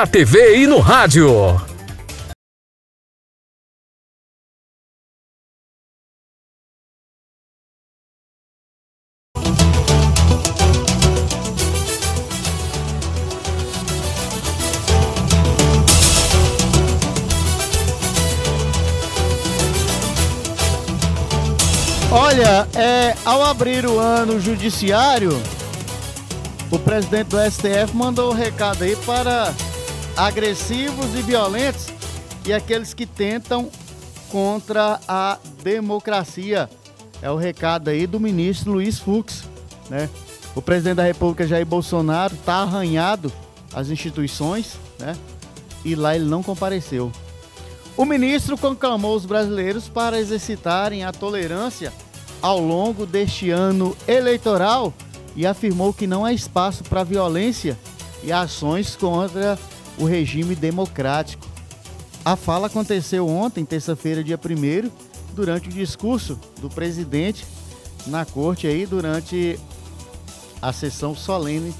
na TV e no rádio. Olha, é, ao abrir o ano judiciário, o presidente do STF mandou um recado aí para agressivos e violentos e aqueles que tentam contra a democracia. É o recado aí do ministro Luiz Fux, né? O presidente da República Jair Bolsonaro está arranhado às instituições, né? E lá ele não compareceu. O ministro conclamou os brasileiros para exercitarem a tolerância ao longo deste ano eleitoral e afirmou que não há espaço para violência e ações contra o regime democrático. A fala aconteceu ontem, terça-feira, dia 1 durante o discurso do presidente na corte aí durante a sessão solene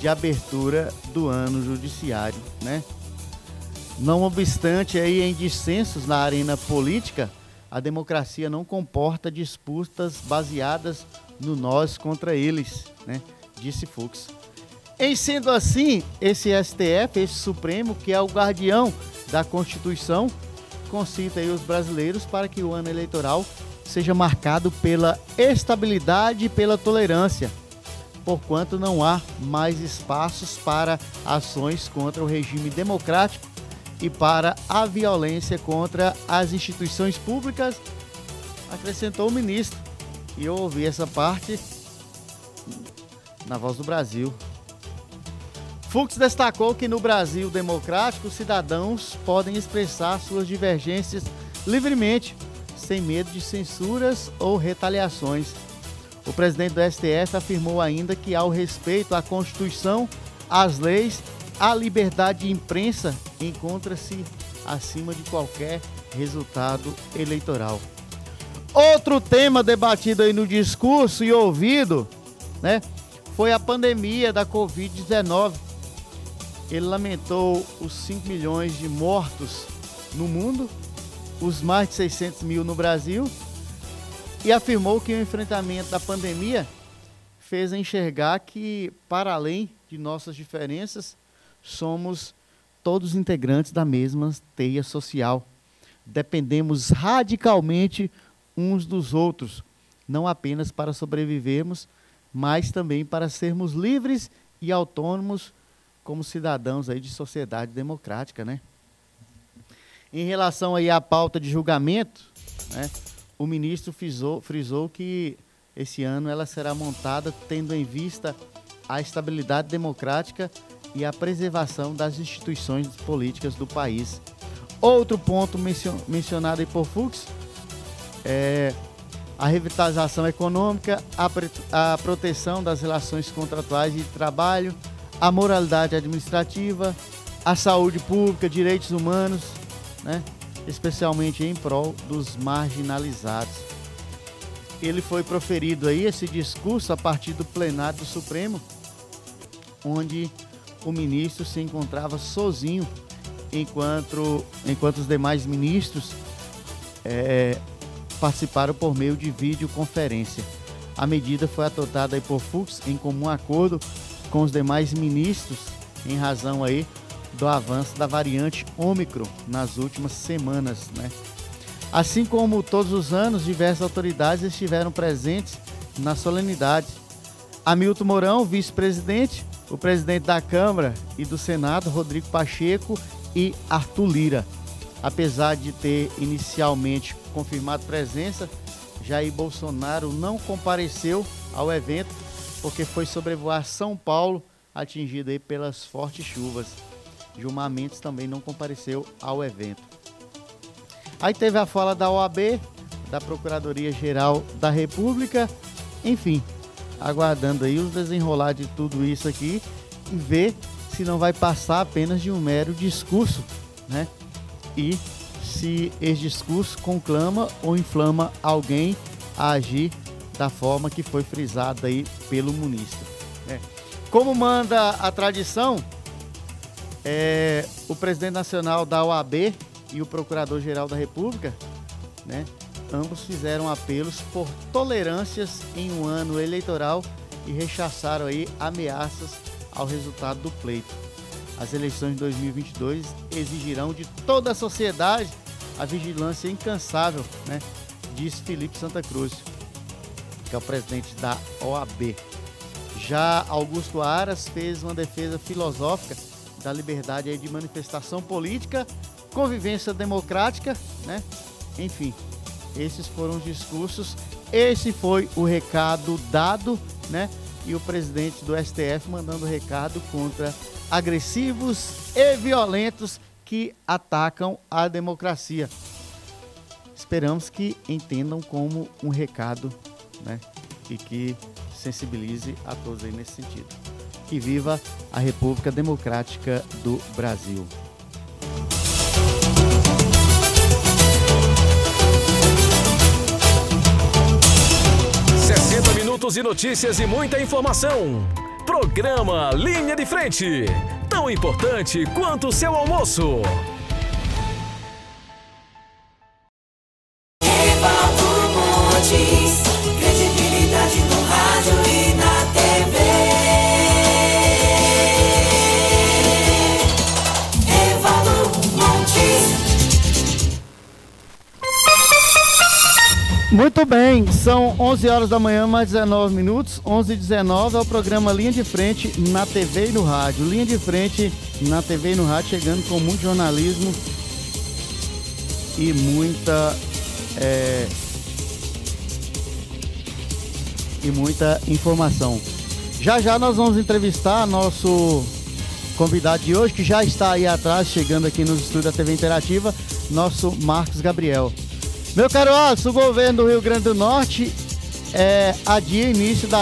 de abertura do ano judiciário, né? Não obstante aí em dissensos na arena política, a democracia não comporta disputas baseadas no nós contra eles, né? Disse Fux. Em sendo assim, esse STF, esse Supremo, que é o guardião da Constituição, concita os brasileiros para que o ano eleitoral seja marcado pela estabilidade e pela tolerância, porquanto não há mais espaços para ações contra o regime democrático e para a violência contra as instituições públicas, acrescentou o ministro. E eu ouvi essa parte na Voz do Brasil. Fux destacou que no Brasil democrático, os cidadãos podem expressar suas divergências livremente, sem medo de censuras ou retaliações. O presidente do STF afirmou ainda que há o respeito à Constituição, às leis a liberdade de imprensa encontra-se acima de qualquer resultado eleitoral. Outro tema debatido aí no discurso e ouvido, né, foi a pandemia da Covid-19. Ele lamentou os 5 milhões de mortos no mundo, os mais de 600 mil no Brasil, e afirmou que o enfrentamento da pandemia fez enxergar que, para além de nossas diferenças, somos todos integrantes da mesma teia social. Dependemos radicalmente uns dos outros, não apenas para sobrevivermos, mas também para sermos livres e autônomos como cidadãos aí de sociedade democrática, né? Em relação aí à pauta de julgamento, né, o ministro frisou, frisou que esse ano ela será montada tendo em vista a estabilidade democrática e a preservação das instituições políticas do país. Outro ponto mencionado aí por Fux é a revitalização econômica, a, a proteção das relações contratuais de trabalho, a moralidade administrativa, a saúde pública, direitos humanos, né? especialmente em prol dos marginalizados. Ele foi proferido aí esse discurso a partir do plenário do Supremo, onde o ministro se encontrava sozinho, enquanto, enquanto os demais ministros é, participaram por meio de videoconferência. A medida foi adotada por Fux em comum acordo com os demais ministros em razão aí do avanço da variante Ômicron nas últimas semanas, né? Assim como todos os anos, diversas autoridades estiveram presentes na solenidade. Hamilton Mourão, vice-presidente, o presidente da Câmara e do Senado, Rodrigo Pacheco, e Arthur Lira. Apesar de ter inicialmente confirmado presença, Jair Bolsonaro não compareceu ao evento porque foi sobrevoar São Paulo, atingido aí pelas fortes chuvas. Gilmar Mendes também não compareceu ao evento. Aí teve a fala da OAB, da Procuradoria Geral da República, enfim, aguardando aí o desenrolar de tudo isso aqui e ver se não vai passar apenas de um mero discurso, né? E se esse discurso conclama ou inflama alguém a agir da forma que foi frisada aí pelo ministro. Né? Como manda a tradição, é, o presidente nacional da OAB e o procurador-geral da República, né, ambos fizeram apelos por tolerâncias em um ano eleitoral e rechaçaram aí ameaças ao resultado do pleito. As eleições de 2022 exigirão de toda a sociedade a vigilância incansável, né, diz Felipe Santa Cruz, que é o presidente da OAB. Já Augusto Aras fez uma defesa filosófica da liberdade de manifestação política, convivência democrática, né? Enfim, esses foram os discursos. Esse foi o recado dado, né? E o presidente do STF mandando recado contra agressivos e violentos que atacam a democracia. Esperamos que entendam como um recado, né? E que sensibilize a todos aí nesse sentido. Que viva a República Democrática do Brasil. 60 minutos e notícias e muita informação. Programa Linha de Frente. Tão importante quanto o seu almoço. Muito bem, são 11 horas da manhã, mais 19 minutos. 11 e 19 é o programa Linha de Frente na TV e no rádio. Linha de Frente na TV e no rádio, chegando com muito jornalismo e muita. É, e muita informação. Já já nós vamos entrevistar nosso convidado de hoje, que já está aí atrás, chegando aqui nos estúdios da TV Interativa, nosso Marcos Gabriel. Meu caro Alisson, o governo do Rio Grande do Norte é, adia início da